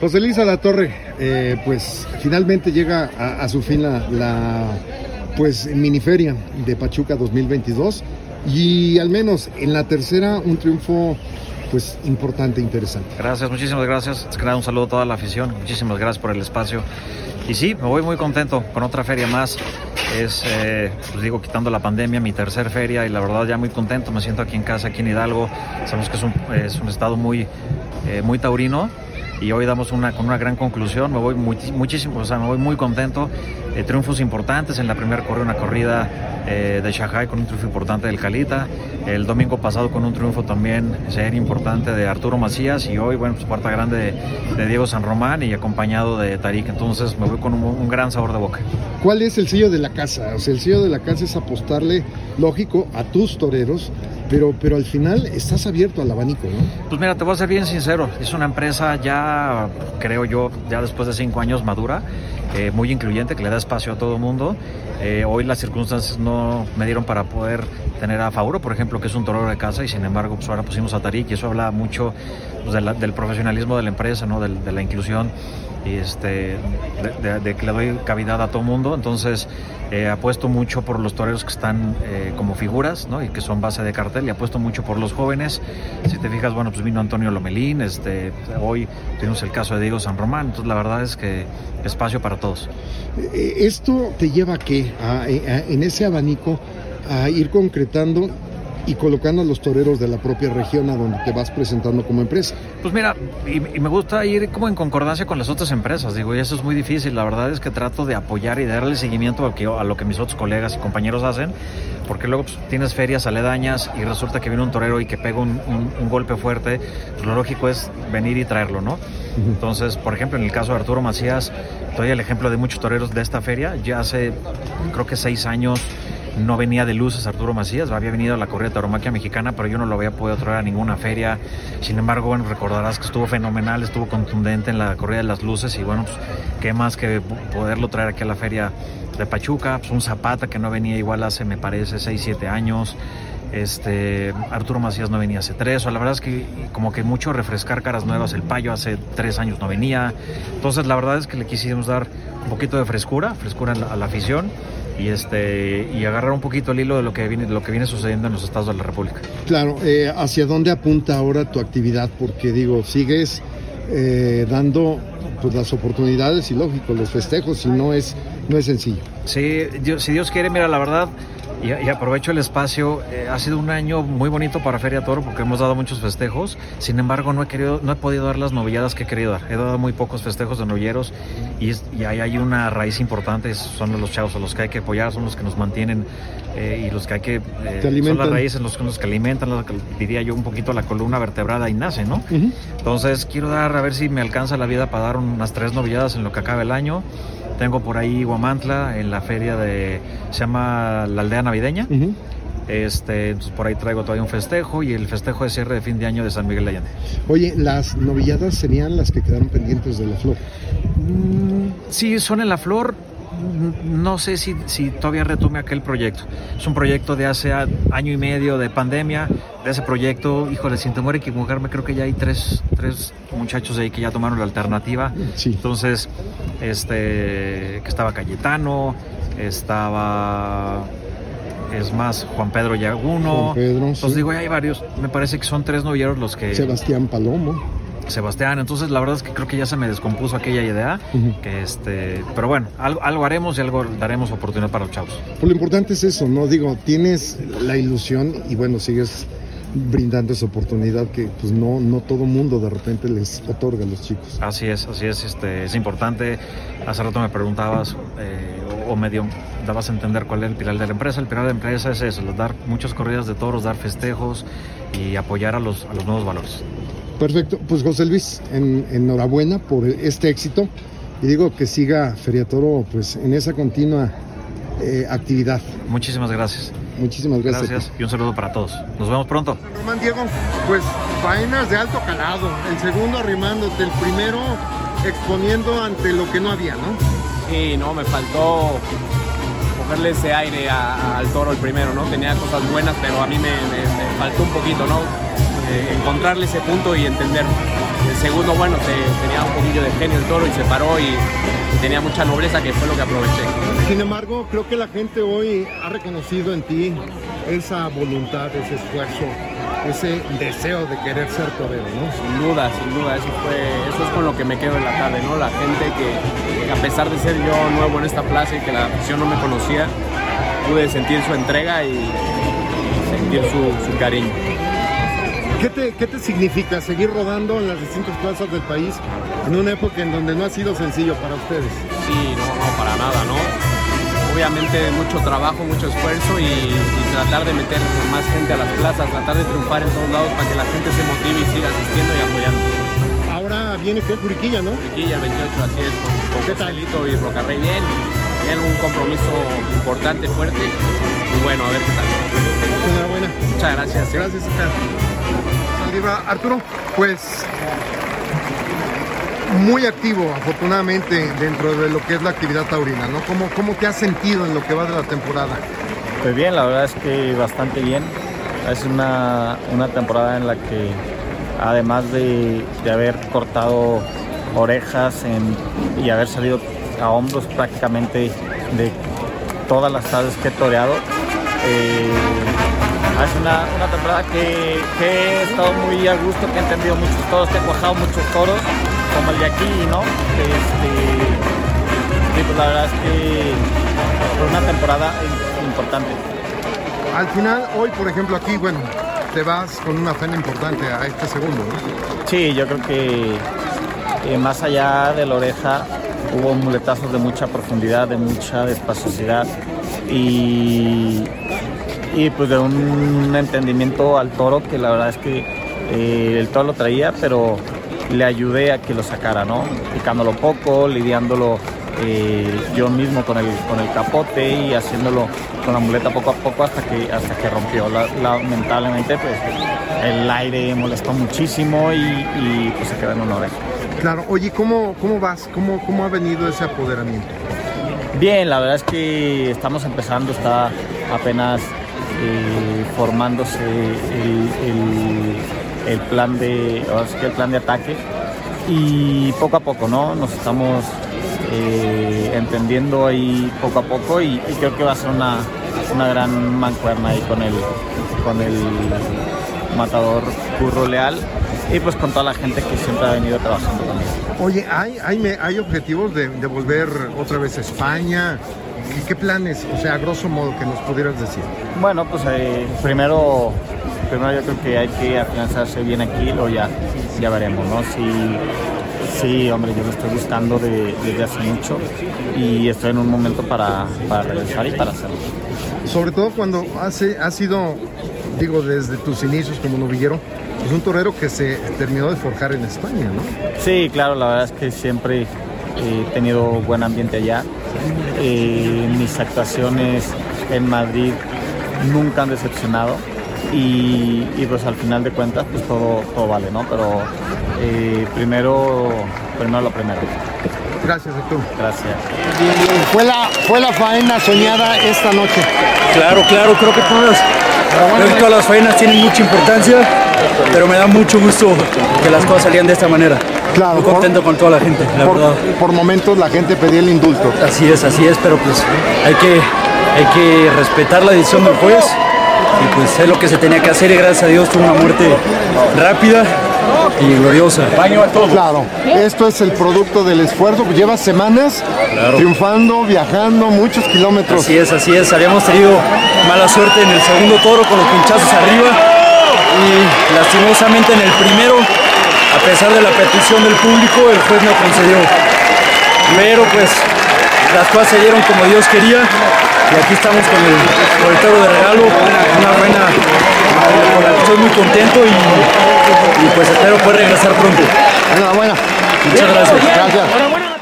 José Luis La Torre, eh, pues finalmente llega a, su fin la, la pues miniferia de Pachuca 2022 y al menos en la tercera un triunfo pues importante, interesante. Gracias, muchísimas gracias. Es que un saludo a toda la afición. Muchísimas gracias por el espacio. Y sí, me voy muy contento con otra feria más. Es, eh, pues digo, quitando la pandemia, mi tercer feria y la verdad ya muy contento. Me siento aquí en casa, aquí en Hidalgo. Sabemos que es un, es un estado muy, eh, muy taurino y hoy damos una con una gran conclusión. Me voy muy, muchísimo, o sea, me voy muy contento. Eh, triunfos importantes en la primera corrida, una corrida eh, de Shanghai con un triunfo importante del Calita. El domingo pasado con un triunfo también sería importante de Arturo Macías y hoy, bueno, pues cuarta grande de, de, Diego San Román y acompañado de Tarik. Entonces me voy con un, un, gran sabor de boca. ¿Cuál es el sello de la casa? O sea, el sello de la casa es apostarle, lógico, a tus toreros, pero, pero al final estás abierto al abanico, ¿no? Pues mira, te voy a ser bien sincero. Es una empresa ya, creo yo, ya después de cinco años madura. Eh, muy incluyente, que le da espacio a todo el mundo. Eh, hoy las circunstancias no me dieron para poder tener a Fauro, por ejemplo, que es un torero de casa, y sin embargo, pues ahora pusimos a Tarik, y eso habla mucho pues, de la, del profesionalismo de la empresa, ¿no? de, de la inclusión y este, de, de, de, que le doy cavidad a todo mundo. Entonces, eh, apuesto mucho por los toreros que están eh, como figuras ¿no? y que son base de cartel, y apuesto mucho por los jóvenes. Si te fijas, bueno, pues vino Antonio Lomelín, este, hoy tuvimos el caso de Diego San Román, entonces la verdad es que espacio para todos. ¿Esto te lleva a qué? A, a, en ese abanico a ir concretando y colocando a los toreros de la propia región a donde te vas presentando como empresa. Pues mira, y, y, me gusta ir como en concordancia con las otras empresas, digo, y eso es muy difícil. La verdad es que trato de apoyar y darle seguimiento a, que, a lo que mis otros colegas y compañeros hacen, porque luego pues, tienes ferias aledañas y resulta que viene un torero y que pega un, un, un golpe fuerte, pues lo lógico es venir y traerlo, ¿no? Entonces, por ejemplo, en el caso de Arturo Macías, doy el ejemplo de muchos toreros de esta feria. Ya hace, creo que seis años, no venía de luces Arturo Macías, había venido a la corrida tauromaquia mexicana, pero yo no lo había podido traer a ninguna feria. Sin embargo, bueno, recordarás que estuvo fenomenal, estuvo contundente en la corrida de las luces y bueno, pues, qué más que poderlo traer aquí a la feria de Pachuca, pues un Zapata que no venía igual hace, me parece, 6, 7 años. Este, Arturo Macías no venía hace tres, o la verdad es que como que mucho refrescar caras nuevas, el Payo hace tres años no venía, entonces la verdad es que le quisimos dar un poquito de frescura, frescura a la afición y este y agarrar un poquito el hilo de lo que viene de lo que viene sucediendo en los estados de la República. Claro, eh, hacia dónde apunta ahora tu actividad, porque digo sigues eh, dando pues las oportunidades y lógico los festejos y no es no es sencillo. Sí, Dios, si Dios quiere, mira la verdad y, y, aprovecho el espacio. Eh, ha sido un año muy bonito para Feria Toro porque hemos dado muchos festejos. Sin embargo, no he querido, no he podido dar las novilladas que he querido dar. He dado muy pocos festejos de novilleros y, y ahí hay una raíz importante. Son los chavos a los que hay que apoyar, son los que nos mantienen eh, y los que hay que. Eh, son las raíces los, los que alimentan, los que, diría yo, un poquito la columna vertebrada y nace, ¿no? Uh -huh. Entonces, quiero dar a ver si me alcanza la vida para dar unas tres novilladas en lo que acaba el año. Tengo por ahí Guamantla en la feria de. se llama la aldea navideña. Uh -huh. Este, entonces por ahí traigo todavía un festejo y el festejo de cierre de fin de año de San Miguel de Allende. Oye, las novilladas serían las que quedaron pendientes de la flor. Mm, sí, son en la flor. No sé si, si, todavía retome aquel proyecto. Es un proyecto de hace año y medio de pandemia. De ese proyecto, híjole, sin temor a equivocarme, creo que ya hay tres, tres muchachos ahí que ya tomaron la alternativa. Sí. Entonces, este, que estaba Cayetano, estaba es más Juan Pedro Yaguno. Juan Pedro, Entonces sí. digo, hay varios. Me parece que son tres novilleros los que. Sebastián Palomo. Sebastián, entonces la verdad es que creo que ya se me descompuso aquella idea, uh -huh. que este, pero bueno, algo, algo, haremos y algo daremos oportunidad para los chavos. Pues lo importante es eso, ¿no? Digo, tienes la ilusión y bueno, sigues brindando esa oportunidad que pues no, no todo mundo de repente les otorga a los chicos. Así es, así es, este, es importante. Hace rato me preguntabas eh, o, o, medio dabas a entender cuál es el pilar de la empresa. El pilar de la empresa es eso, dar muchas corridas de toros, dar festejos y apoyar a los, a los nuevos valores. Perfecto, pues José Luis, en, enhorabuena por este éxito y digo que siga Feriatoro pues en esa continua eh, actividad. Muchísimas gracias. Muchísimas gracias. Gracias y un saludo para todos. Nos vemos pronto. Román Diego, pues faenas de alto calado. El segundo arrimándote, el primero exponiendo ante lo que no había, ¿no? Sí, no, me faltó cogerle ese aire a, a, al toro el primero, ¿no? Tenía cosas buenas, pero a mí me, me, me faltó un poquito, ¿no? Eh, encontrarle ese punto y entender el segundo, bueno, tenía un poquillo de genio el toro y se paró y, tenía mucha nobleza que fue lo que aproveché. Sin embargo, creo que la gente hoy ha reconocido en ti esa voluntad, ese esfuerzo, ese deseo de querer ser torero, ¿no? Sin duda, sin duda, eso fue, eso es con lo que me quedo en la tarde, ¿no? La gente que, a pesar de ser yo nuevo en esta plaza y que la afición no me conocía, pude sentir su entrega y, sentir su, su cariño. ¿Qué te, ¿Qué te, significa seguir rodando en las distintas plazas del país en una época en donde no ha sido sencillo para ustedes? Sí, no, no, para nada, ¿no? Obviamente mucho trabajo, mucho esfuerzo y, tratar de meter más gente a las plazas, tratar de triunfar en todos lados para que la gente se motive y siga asistiendo y apoyando. Ahora viene que Juriquilla, ¿no? Juriquilla, 28, así es, con, con y Rocarrey bien, tienen un compromiso importante, fuerte y bueno, a ver qué tal. Enhorabuena. Muchas gracias. Gracias, Arturo, pues muy activo afortunadamente dentro de lo que es la actividad taurina, ¿no? ¿Cómo, cómo te has sentido en lo que va de la temporada? Pues bien, la verdad es que bastante bien. Es una, temporada en la que además de, haber cortado orejas y haber salido a hombros prácticamente de todas las tardes que he toreado, eh, es una, temporada que, he estado muy a gusto, que he entendido muchos toros, que he cuajado muchos toros, como el de aquí, ¿no? Este, y pues la verdad es que fue una temporada importante. Al final, hoy, por ejemplo, aquí, bueno, te vas con una pena importante a este segundo, ¿no? Sí, yo creo que eh, más allá de la oreja hubo muletazos de mucha profundidad, de mucha despaciosidad y y pues de un entendimiento al toro que la verdad es que eh, el toro lo traía, pero le ayudé a que lo sacara, ¿no? Picándolo poco, lidiándolo eh, yo mismo con el, con el capote y haciéndolo con la muleta poco a poco hasta que, hasta que rompió. lamentablemente pues el aire molestó muchísimo y, pues se quedó en una oreja. Claro, oye, ¿cómo, cómo vas? ¿Cómo, ¿Cómo ha venido ese apoderamiento? Bien, la verdad es que estamos empezando, está apenas eh, formándose el, plan de, el plan de ataque y poco a poco, ¿no? Nos estamos eh, entendiendo ahí poco a poco y, creo que va a ser una, gran mancuerna ahí con el, con el matador Curro Leal y pues con toda la gente que siempre ha venido trabajando también. Oye, ¿hay, hay, objetivos de volver otra vez a España? ¿Qué, planes, o sea, a grosso modo, que nos pudieras decir? Bueno, pues eh, primero, primero yo creo que hay que afianzarse bien aquí, luego ya, ya veremos, ¿no? Si, sí, hombre, yo lo estoy buscando desde hace mucho y estoy en un momento para, para regresar y para hacerlo. Sobre todo cuando hace, ha sido, digo, desde tus inicios como novillero, pues un torero que se terminó de forjar en España, ¿no? Sí, claro, la verdad es que siempre he tenido buen ambiente allá. Eh, mis actuaciones en Madrid nunca han decepcionado y, pues al final de cuentas pues todo, todo vale, ¿no? Pero eh, primero, primero lo primero. Gracias, doctor. Gracias. Fue la, fue la faena soñada esta noche. Claro, claro, creo que todas, todas las faenas tienen mucha importancia, pero me da mucho gusto que las cosas salían de esta manera. Claro, Muy contento con toda la gente, la por, verdad. Por momentos la gente pedía el indulto. Así es, así es, pero pues hay que, hay que respetar la decisión del juez y pues es lo que se tenía que hacer y gracias a Dios tuvo una muerte rápida y gloriosa. Claro, esto es el producto del esfuerzo, llevas semanas triunfando, viajando muchos kilómetros. Así es, así es, habíamos tenido mala suerte en el segundo toro con los pinchazos arriba y lastimosamente en el primero a pesar de la petición del público, el juez no concedió. Pero pues las cosas se dieron como Dios quería y aquí estamos con el, con toro de regalo, una buena, con la que estoy muy contento y, pues espero poder regresar pronto. Enhorabuena. Muchas gracias. Gracias.